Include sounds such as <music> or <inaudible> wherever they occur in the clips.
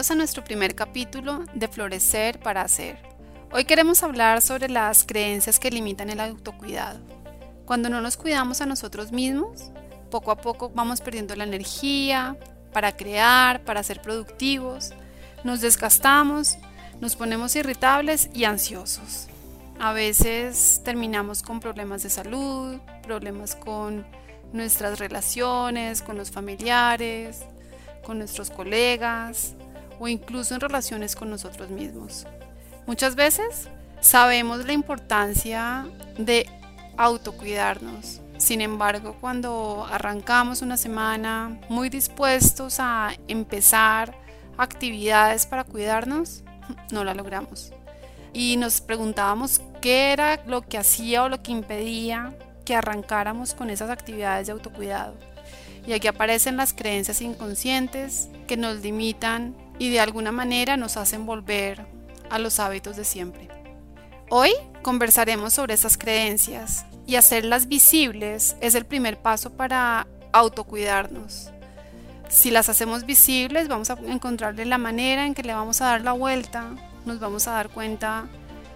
Bienvenidos a nuestro primer capítulo de Florecer para Hacer. Hoy queremos hablar sobre las creencias que limitan el autocuidado. Cuando no nos cuidamos a nosotros mismos, poco a poco vamos perdiendo la energía para crear, para ser productivos, nos desgastamos, nos ponemos irritables y ansiosos. A veces terminamos con problemas de salud, problemas con nuestras relaciones, con los familiares, con nuestros colegas o incluso en relaciones con nosotros mismos. Muchas veces sabemos la importancia de autocuidarnos. Sin embargo, cuando arrancamos una semana muy dispuestos a empezar actividades para cuidarnos, no la logramos. Y nos preguntábamos qué era lo que hacía o lo que impedía que arrancáramos con esas actividades de autocuidado. Y aquí aparecen las creencias inconscientes que nos limitan y de alguna manera nos hacen volver a los hábitos de siempre. Hoy conversaremos sobre estas creencias y hacerlas visibles es el primer paso para autocuidarnos. Si las hacemos visibles, vamos a encontrarle la manera en que le vamos a dar la vuelta, nos vamos a dar cuenta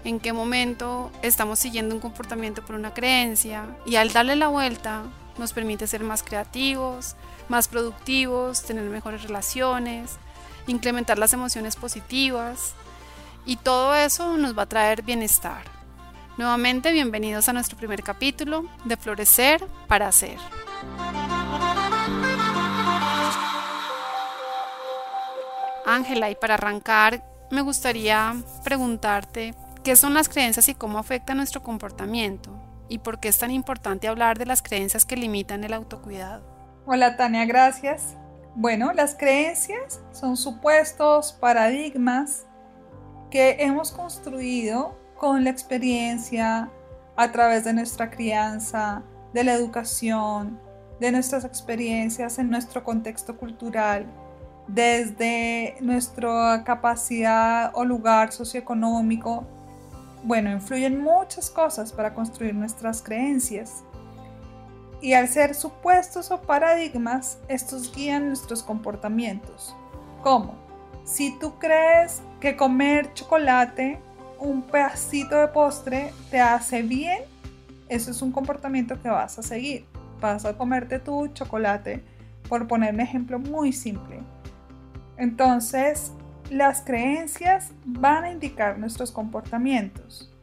en qué momento estamos siguiendo un comportamiento por una creencia y al darle la vuelta nos permite ser más creativos, más productivos, tener mejores relaciones, incrementar las emociones positivas y todo eso nos va a traer bienestar. Nuevamente, bienvenidos a nuestro primer capítulo de Florecer para Hacer. Ángela, y para arrancar, me gustaría preguntarte qué son las creencias y cómo afectan nuestro comportamiento y por qué es tan importante hablar de las creencias que limitan el autocuidado. Hola Tania, gracias. Bueno, las creencias son supuestos, paradigmas que hemos construido con la experiencia, a través de nuestra crianza, de la educación, de nuestras experiencias en nuestro contexto cultural, desde nuestra capacidad o lugar socioeconómico bueno, influyen muchas cosas para construir nuestras creencias. Y al ser supuestos o paradigmas, estos guían nuestros comportamientos. ¿Cómo? Si tú crees que comer chocolate, un pedacito de postre, te hace bien, eso es un comportamiento que vas a seguir. Vas a comerte tu chocolate, por poner un ejemplo muy simple. Entonces, las creencias van a indicar nuestros comportamientos.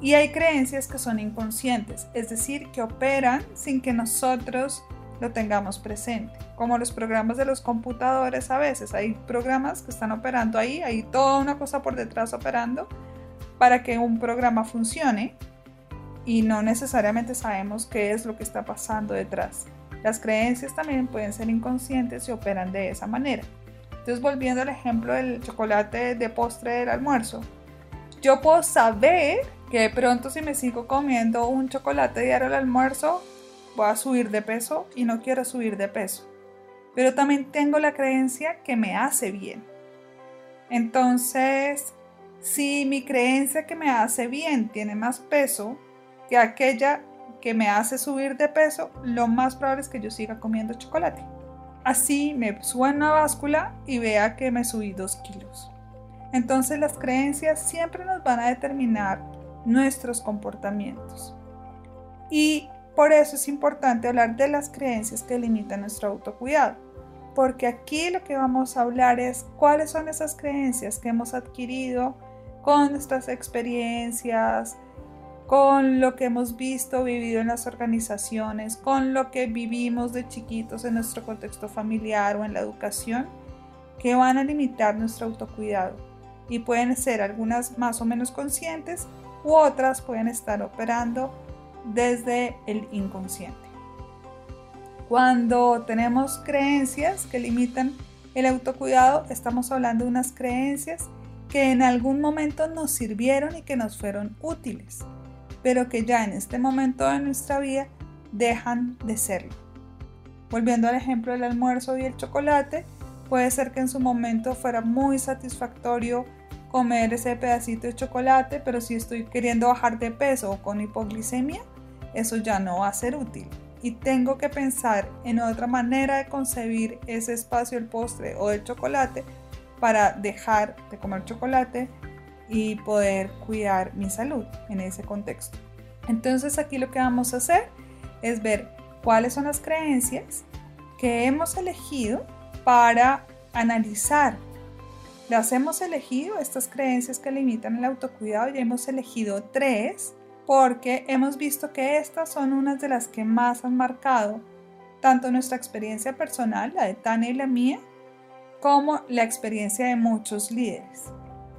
Y hay creencias que son inconscientes, es decir, que operan sin que nosotros lo tengamos presente. Como los programas de los computadores a veces, hay programas que están operando ahí, hay toda una cosa por detrás operando para que un programa funcione y no necesariamente sabemos qué es lo que está pasando detrás. Las creencias también pueden ser inconscientes y operan de esa manera. Entonces, volviendo al ejemplo del chocolate de postre del almuerzo, yo puedo saber que de pronto si me sigo comiendo un chocolate diario al almuerzo, voy a subir de peso y no quiero subir de peso. Pero también tengo la creencia que me hace bien. Entonces, si mi creencia que me hace bien tiene más peso que aquella que me hace subir de peso, lo más probable es que yo siga comiendo chocolate. Así me suba en una báscula y vea que me subí dos kilos. Entonces las creencias siempre nos van a determinar nuestros comportamientos. Y por eso es importante hablar de las creencias que limitan nuestro autocuidado. Porque aquí lo que vamos a hablar es cuáles son esas creencias que hemos adquirido con nuestras experiencias, con lo que hemos visto, vivido en las organizaciones, con lo que vivimos de chiquitos en nuestro contexto familiar o en la educación, que van a limitar nuestro autocuidado. Y pueden ser algunas más o menos conscientes u otras pueden estar operando desde el inconsciente. Cuando tenemos creencias que limitan El autocuidado, estamos hablando de unas creencias que en algún momento nos sirvieron y que nos fueron útiles, pero que ya en este momento de nuestra vida dejan de serlo. Volviendo al ejemplo del almuerzo y el chocolate, puede ser que en su momento fuera muy satisfactorio comer ese pedacito de chocolate, pero si estoy queriendo bajar de peso o con hipoglicemia, eso ya no va a ser útil. Y tengo que pensar en otra manera de concebir ese espacio del postre o del chocolate para dejar de comer chocolate y poder cuidar mi salud en ese contexto. Entonces aquí lo que vamos a hacer es ver cuáles son las creencias que hemos elegido para analizar las hemos elegido, estas creencias que limitan el autocuidado, ya hemos elegido tres, porque hemos visto que estas son unas de las que más han marcado tanto nuestra experiencia personal, la de Tania y la mía, como la experiencia de muchos líderes.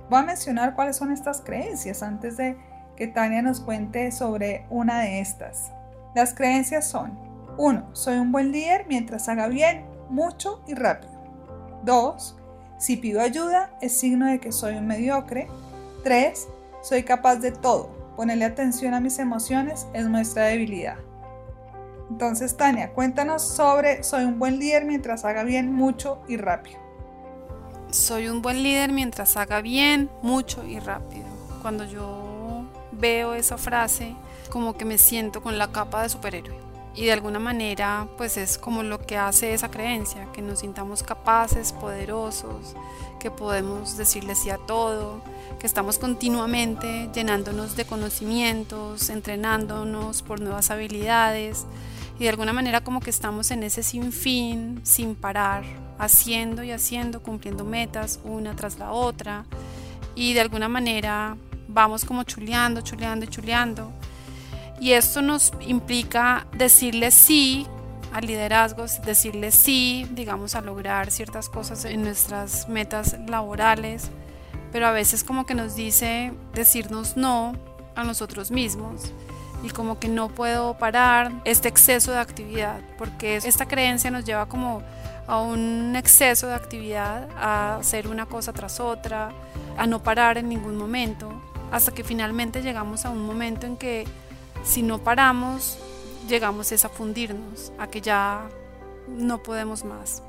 Voy a mencionar cuáles son estas creencias antes de que Tania nos cuente sobre una de estas. Las creencias son 1. Soy un buen líder mientras haga bien, mucho y rápido. 2. Si pido ayuda, es signo de que soy un mediocre. 3. Soy capaz de todo. Ponerle atención a mis emociones es nuestra debilidad. Entonces, Tania, cuéntanos sobre soy un buen líder mientras haga bien, mucho y rápido. Soy un buen líder mientras haga bien, mucho y rápido. Cuando yo veo esa frase, como que me siento con la capa de superhéroe y de alguna manera pues es como lo que hace esa creencia, que nos sintamos capaces, poderosos, que podemos decirle sí a todo, que estamos continuamente llenándonos de conocimientos, entrenándonos por nuevas habilidades y de alguna manera como que estamos en ese sinfín, sin parar, haciendo y haciendo, cumpliendo metas una tras la otra y de alguna manera vamos como chuleando, chuleando y chuleando y esto nos implica decirle sí al liderazgo, decirle sí, digamos, a lograr ciertas cosas en nuestras metas laborales, pero a veces como que nos dice decirnos no a nosotros mismos y como que no puedo parar este exceso de actividad, porque esta creencia nos lleva como a un exceso de actividad, a hacer una cosa tras otra, a no parar en ningún momento, hasta que finalmente llegamos a un momento en que si no paramos, llegamos a fundirnos, a que ya no podemos más.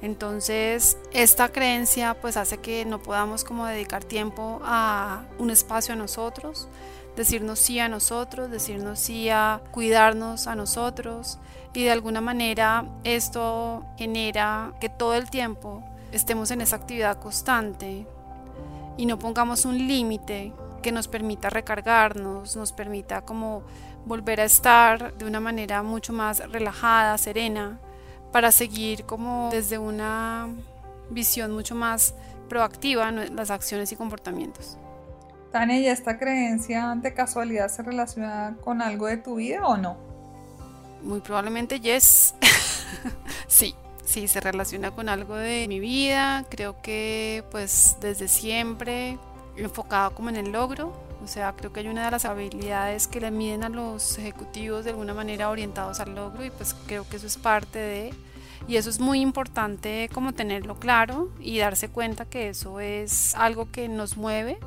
Entonces, esta creencia pues hace que no podamos como dedicar tiempo a un espacio a nosotros, decirnos sí a nosotros, decirnos sí a cuidarnos a nosotros y de alguna manera esto genera que todo el tiempo estemos en esa actividad constante y no pongamos un límite que nos permita recargarnos, nos permita como volver a estar de una manera mucho más relajada, serena, para seguir como desde una visión mucho más proactiva las acciones y comportamientos. Tania, ¿y esta creencia de casualidad se relaciona con algo de tu vida o no? Muy probablemente yes. <laughs> sí, sí, se relaciona con algo de mi vida. Creo que pues desde siempre enfocado como en el logro. O sea, creo que hay una de las habilidades que le miden a los ejecutivos de alguna manera orientados al logro y pues creo que eso es parte de... Y eso es muy importante como tenerlo claro y darse cuenta que eso es algo que nos mueve.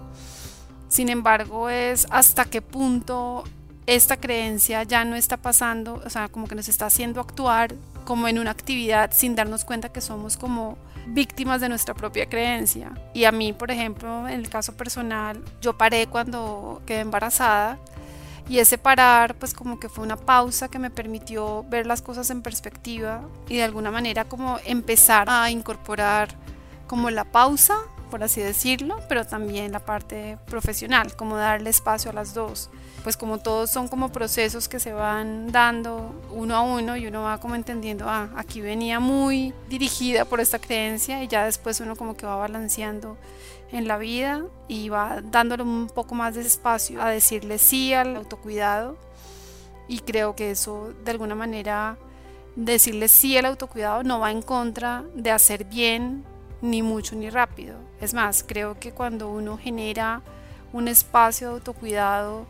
Sin embargo, es hasta qué punto esta creencia ya no está pasando, o sea, como que nos está haciendo actuar como en una actividad sin darnos cuenta que somos como víctimas de nuestra propia creencia. Y a mí, por ejemplo, en el caso personal, yo paré cuando quedé embarazada y ese parar pues como que fue una pausa que me permitió ver las cosas en perspectiva y de alguna manera como empezar a incorporar como la pausa, por así decirlo, pero también la parte profesional, como darle espacio a las dos. Pues como todos son como procesos que se van dando uno a uno y uno va como entendiendo, ah, aquí venía muy dirigida por esta creencia y ya después uno como que va balanceando en la vida y va dándole un poco más de espacio a decirle sí al autocuidado. Y creo que eso de alguna manera decirle sí al autocuidado no va en contra de hacer bien ni mucho ni rápido. Es más, creo que cuando uno genera un espacio de autocuidado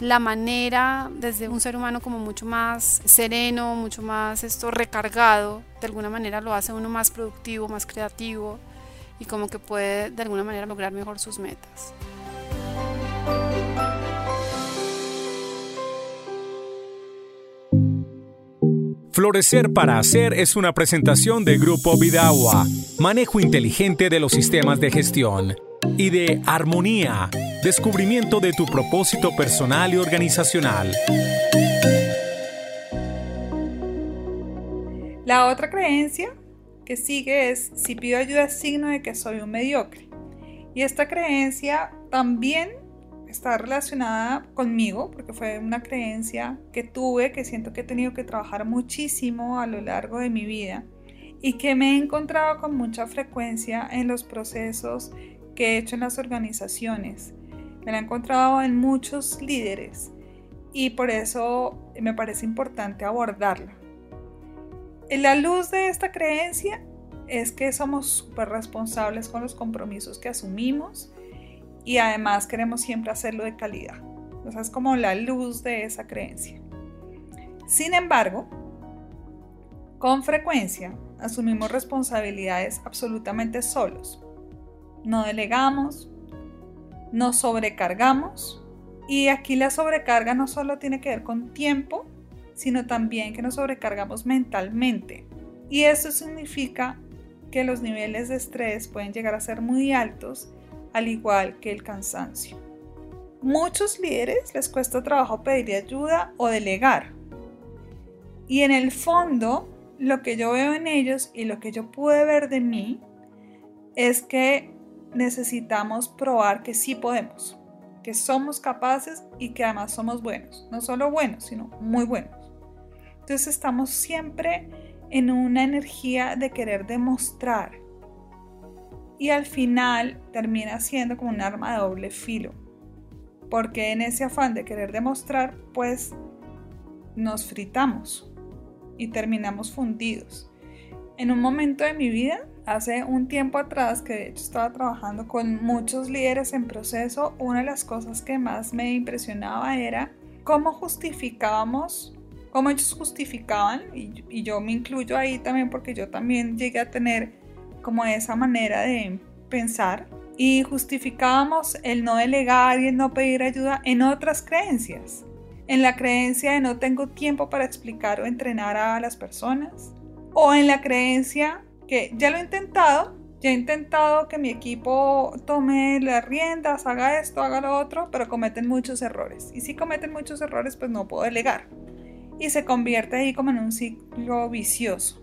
la manera desde un ser humano como mucho más sereno, mucho más esto recargado, de alguna manera lo hace uno más productivo, más creativo y como que puede de alguna manera lograr mejor sus metas. Florecer para Hacer es una presentación de Grupo Vidagua, manejo inteligente de los sistemas de gestión, y de Armonía, descubrimiento de tu propósito personal y organizacional. La otra creencia que sigue es, si pido ayuda es signo de que soy un mediocre. Y esta creencia también está relacionada conmigo, porque fue una creencia que tuve, que siento que he tenido que trabajar muchísimo a lo largo de mi vida y que me he encontrado con mucha frecuencia en los procesos que he hecho en las organizaciones. Me la he encontrado en muchos líderes y por eso me parece importante abordarla. En la luz de esta creencia es que somos súper responsables con los compromisos que asumimos y además queremos siempre hacerlo de calidad. Esa es como la luz de esa creencia. Sin embargo, con frecuencia asumimos responsabilidades absolutamente solos. No delegamos, nos sobrecargamos y aquí la sobrecarga no solo tiene que ver con tiempo, sino también que nos sobrecargamos mentalmente. Y eso significa que los niveles de estrés pueden llegar a ser muy altos al igual que el cansancio. Muchos líderes les cuesta trabajo pedir ayuda o delegar. Y en el fondo, lo que yo veo en ellos y lo que yo pude ver de mí es que necesitamos probar que sí podemos, que somos capaces y que además somos buenos. No solo buenos, sino muy buenos. Entonces estamos siempre en una energía de querer demostrar y al final termina siendo como un arma de doble filo. Porque en ese afán de querer demostrar, pues nos fritamos y terminamos fundidos. En un momento de mi vida, hace un tiempo atrás, que de hecho estaba trabajando con muchos líderes en proceso, una de las cosas que más me impresionaba era cómo justificábamos, cómo ellos justificaban, y, y yo me incluyo ahí también porque yo también llegué a tener como esa manera de pensar y justificábamos el no delegar y el no pedir ayuda en otras creencias. En la creencia de no tengo tiempo para explicar o entrenar a las personas. O en la creencia que ya lo he intentado, ya he intentado que mi equipo tome las riendas, haga esto, haga lo otro, pero cometen muchos errores. Y si cometen muchos errores, pues no puedo delegar. Y se convierte ahí como en un ciclo vicioso.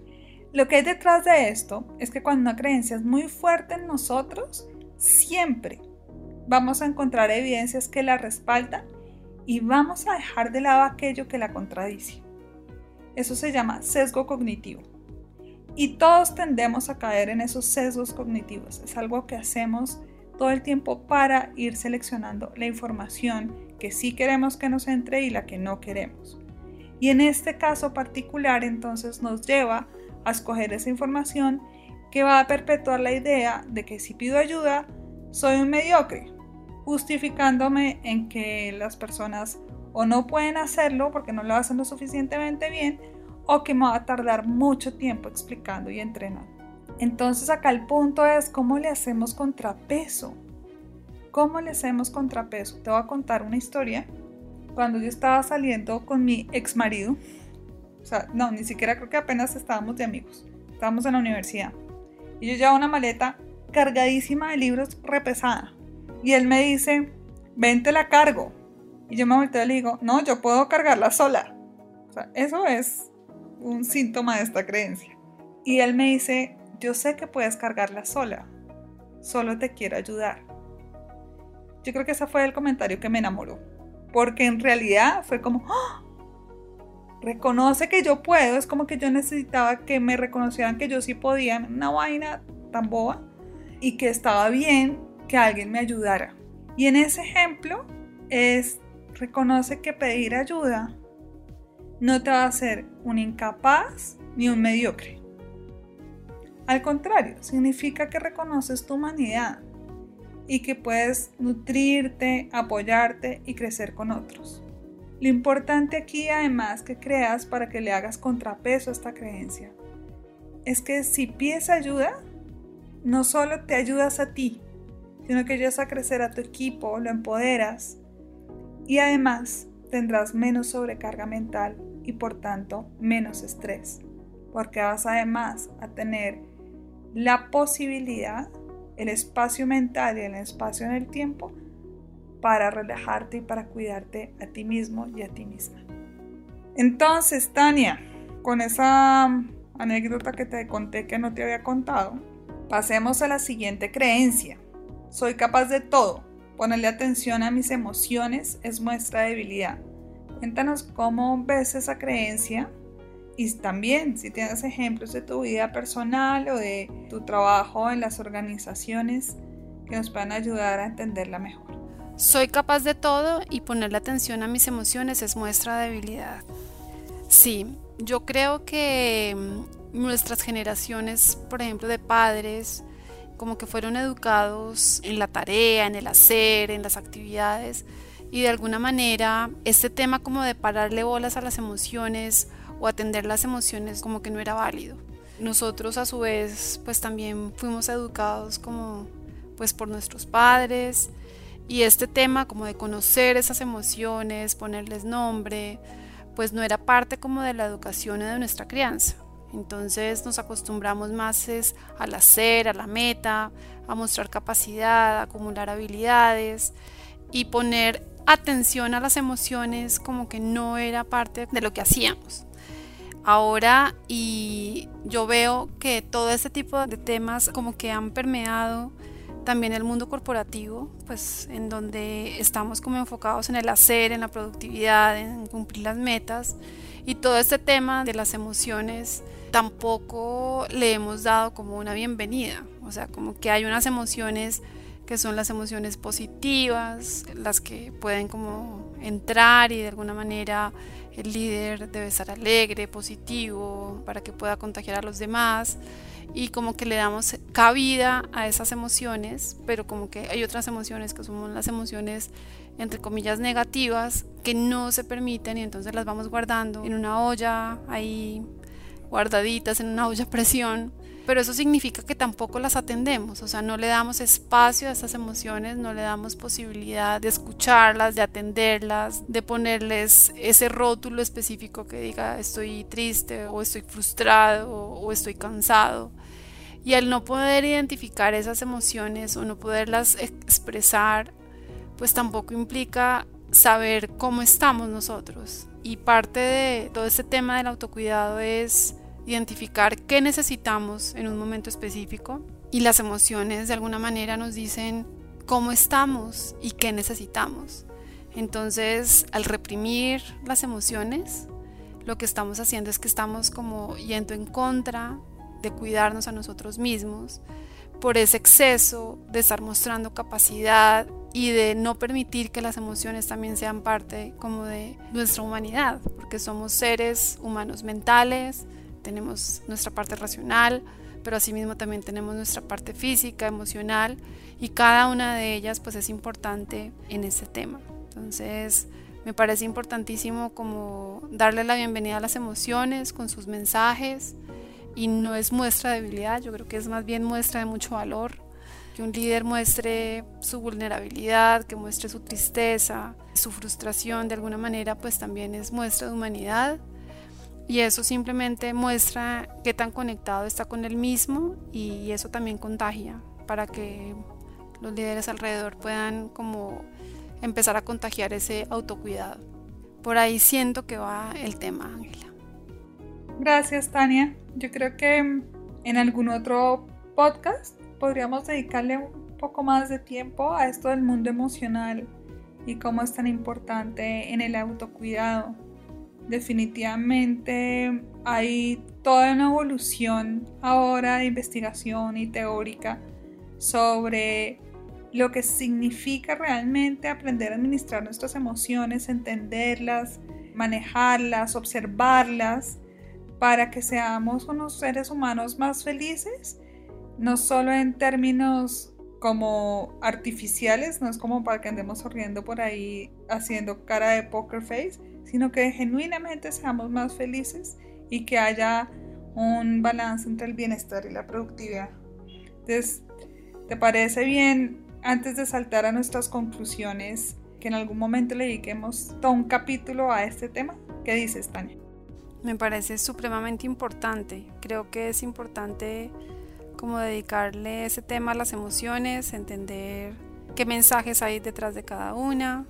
Lo que hay detrás de esto es que cuando una creencia es muy fuerte en nosotros, siempre vamos a encontrar evidencias que la respaldan y vamos a dejar de lado aquello que la contradice. Eso se llama sesgo cognitivo. Y todos tendemos a caer en esos sesgos cognitivos. Es algo que hacemos todo el tiempo para ir seleccionando la información que sí queremos que nos entre y la que no queremos. Y en este caso particular entonces nos lleva a escoger esa información que va a perpetuar la idea de que si pido ayuda, soy un mediocre, justificándome en que las personas o no pueden hacerlo porque no lo hacen lo suficientemente bien o que me va a tardar mucho tiempo explicando y entrenando. Entonces acá el punto es cómo le hacemos contrapeso. ¿Cómo le hacemos contrapeso? Te voy a contar una historia. Cuando yo estaba saliendo con mi ex marido, o sea, no, ni siquiera creo que apenas estábamos de amigos. Estábamos en la universidad. Y yo llevaba una maleta cargadísima de libros repesada. Y él me dice, vente la cargo. Y yo me volteo y le digo, no, yo puedo cargarla sola. O sea, eso es un síntoma de esta creencia. Y él me dice, yo sé que puedes cargarla sola. Solo te quiero ayudar. Yo creo que ese fue el comentario que me enamoró. Porque en realidad fue como, ¡Ah! Reconoce que yo puedo, es como que yo necesitaba que me reconocieran que yo sí podía, una vaina tan boba, y que estaba bien que alguien me ayudara. Y en ese ejemplo es, reconoce que pedir ayuda no te va a hacer un incapaz ni un mediocre. Al contrario, significa que reconoces tu humanidad y que puedes nutrirte, apoyarte y crecer con otros. Lo importante aquí además que creas para que le hagas contrapeso a esta creencia es que si pides ayuda, no solo te ayudas a ti, sino que ayudas a crecer a tu equipo, lo empoderas y además tendrás menos sobrecarga mental y por tanto menos estrés, porque vas además a tener la posibilidad, el espacio mental y el espacio en el tiempo para relajarte y para cuidarte a ti mismo y a ti misma. Entonces, Tania, con esa anécdota que te conté que no te había contado, pasemos a la siguiente creencia. Soy capaz de todo. Ponerle atención a mis emociones es muestra de debilidad. Cuéntanos cómo ves esa creencia y también si tienes ejemplos de tu vida personal o de tu trabajo en las organizaciones que nos puedan ayudar a entenderla mejor. Soy capaz de todo y ponerle atención a mis emociones es muestra de debilidad. Sí, yo creo que mm, nuestras generaciones, por ejemplo, de padres, como que fueron educados en la tarea, en el hacer, en las actividades, y de alguna manera este tema como de pararle bolas a las emociones o atender las emociones como que no era válido. Nosotros a su vez pues también fuimos educados como pues por nuestros padres y este tema como de conocer esas emociones, ponerles nombre, pues no era parte como de la educación de nuestra crianza. Entonces nos acostumbramos más es al hacer, a la meta, a mostrar capacidad, a acumular habilidades y poner atención a las emociones como que no era parte de lo que hacíamos. Ahora y yo veo que todo este tipo de temas como que han permeado también el mundo corporativo, pues en donde estamos como enfocados en el hacer, en la productividad, en cumplir las metas. Y todo este tema de las emociones tampoco le hemos dado como una bienvenida, o sea, como que hay unas emociones que son las emociones positivas, las que pueden como entrar y de alguna manera el líder debe estar alegre, positivo, para que pueda contagiar a los demás y como que le damos cabida a esas emociones, pero como que hay otras emociones que son las emociones entre comillas negativas que no se permiten y entonces las vamos guardando en una olla ahí guardaditas en una olla a presión pero eso significa que tampoco las atendemos, o sea, no le damos espacio a estas emociones, no le damos posibilidad de escucharlas, de atenderlas, de ponerles ese rótulo específico que diga estoy triste o estoy frustrado o estoy cansado. Y al no poder identificar esas emociones o no poderlas expresar, pues tampoco implica saber cómo estamos nosotros. Y parte de todo este tema del autocuidado es identificar qué necesitamos en un momento específico y las emociones de alguna manera nos dicen cómo estamos y qué necesitamos. Entonces, al reprimir las emociones, lo que estamos haciendo es que estamos como yendo en contra de cuidarnos a nosotros mismos por ese exceso de estar mostrando capacidad y de no permitir que las emociones también sean parte como de nuestra humanidad, porque somos seres humanos mentales, tenemos nuestra parte racional, pero asimismo también tenemos nuestra parte física, emocional, y cada una de ellas pues es importante en este tema. Entonces, me parece importantísimo como darle la bienvenida a las emociones con sus mensajes y no es muestra de debilidad, yo creo que es más bien muestra de mucho valor. Que un líder muestre su vulnerabilidad, que muestre su tristeza, su frustración de alguna manera, pues también es muestra de humanidad y eso simplemente muestra qué tan conectado está con él mismo y eso también contagia para que los líderes alrededor puedan como empezar a contagiar ese autocuidado. Por ahí siento que va el tema, Ángela. Gracias, Tania. Yo creo que en algún otro podcast podríamos dedicarle un poco más de tiempo a esto del mundo emocional y cómo es tan importante en el autocuidado. Definitivamente hay toda una evolución ahora de investigación y teórica sobre lo que significa realmente aprender a administrar nuestras emociones, entenderlas, manejarlas, observarlas, para que seamos unos seres humanos más felices, no solo en términos como artificiales, no es como para que andemos sonriendo por ahí haciendo cara de poker face, sino que genuinamente seamos más felices y que haya un balance entre el bienestar y la productividad. Entonces, ¿te parece bien antes de saltar a nuestras conclusiones que en algún momento le dediquemos todo un capítulo a este tema? ¿Qué dices, Tania? Me parece supremamente importante. Creo que es importante como dedicarle ese tema a las emociones, entender qué mensajes hay detrás de cada una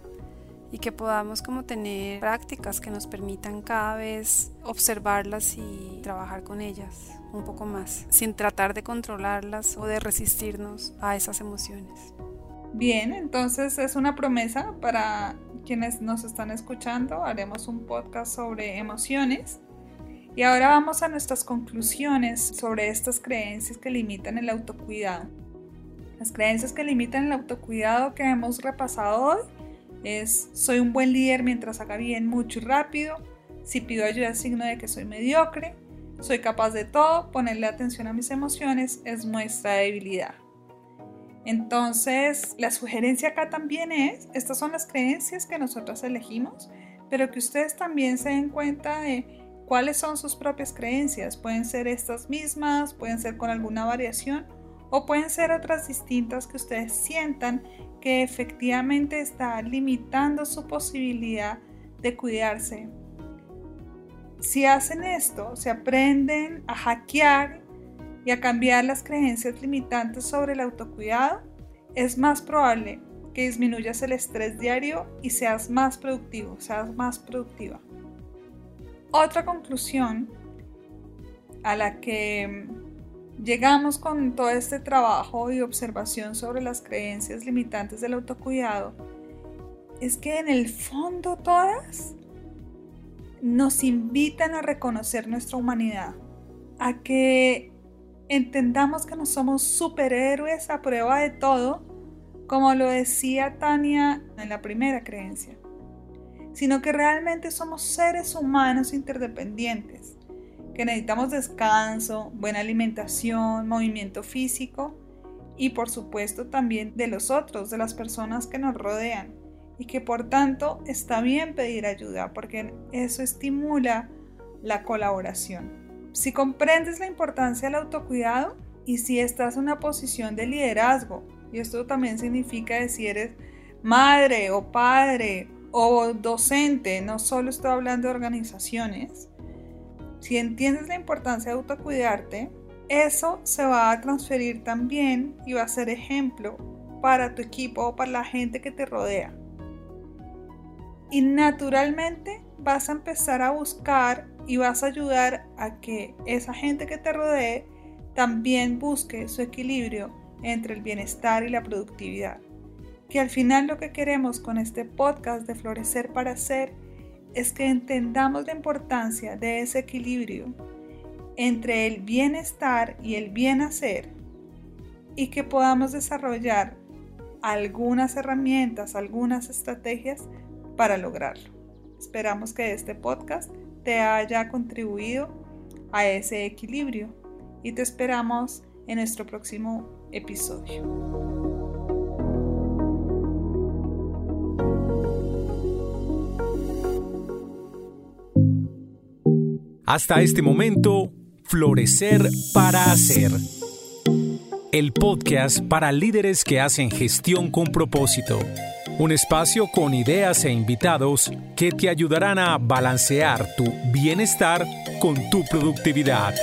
y que podamos como tener prácticas que nos permitan cada vez observarlas y trabajar con ellas un poco más, sin tratar de controlarlas o de resistirnos a esas emociones. Bien, entonces es una promesa para quienes nos están escuchando. Haremos un podcast sobre emociones y ahora vamos a nuestras conclusiones sobre estas creencias que limitan el autocuidado. Las creencias que limitan el autocuidado que hemos repasado hoy es soy un buen líder mientras haga bien mucho y rápido, si pido ayuda es signo de que soy mediocre, soy capaz de todo, ponerle atención a mis emociones es muestra de debilidad. Entonces, la sugerencia acá también es, estas son las creencias que nosotros elegimos, pero que ustedes también se den cuenta de cuáles son sus propias creencias. Pueden ser estas mismas, pueden ser con alguna variación o pueden ser otras distintas que ustedes sientan que efectivamente está limitando su posibilidad de cuidarse. Si hacen esto, se aprenden a hackear y a cambiar las creencias limitantes sobre el autocuidado, es más probable que disminuyas el estrés diario y seas más productivo, seas más productiva. Otra conclusión a la que llegamos con todo este trabajo y observación sobre las creencias limitantes del autocuidado es que en el fondo todas nos invitan a reconocer nuestra humanidad, a que entendamos que no somos superhéroes a prueba de todo, como lo decía Tania en la primera creencia sino que realmente somos seres humanos interdependientes, que necesitamos descanso, buena alimentación, movimiento físico y por supuesto también de los otros, de las personas que nos rodean y que por tanto está bien pedir ayuda porque eso estimula la colaboración. Si comprendes la importancia del autocuidado y si estás en una posición de liderazgo, y esto también significa que si eres madre o padre o docente, no solo estoy hablando de organizaciones, si entiendes la importancia de autocuidarte, eso se va a transferir también y va a ser ejemplo para tu equipo o para la gente que te rodea. Y naturalmente vas a empezar a buscar y vas a ayudar a que esa gente que te rodee también busque su equilibrio entre el bienestar y la productividad que al final lo que queremos con este podcast de Florecer para Ser es que entendamos la importancia de ese equilibrio entre el bienestar y el bien hacer y que podamos desarrollar algunas herramientas, algunas estrategias para lograrlo. Esperamos que este podcast te haya contribuido a ese equilibrio y te esperamos en nuestro próximo episodio. Hasta este momento, Florecer para Hacer. El podcast para líderes que hacen gestión con propósito. Un espacio con ideas e invitados que te ayudarán a balancear tu bienestar con tu productividad.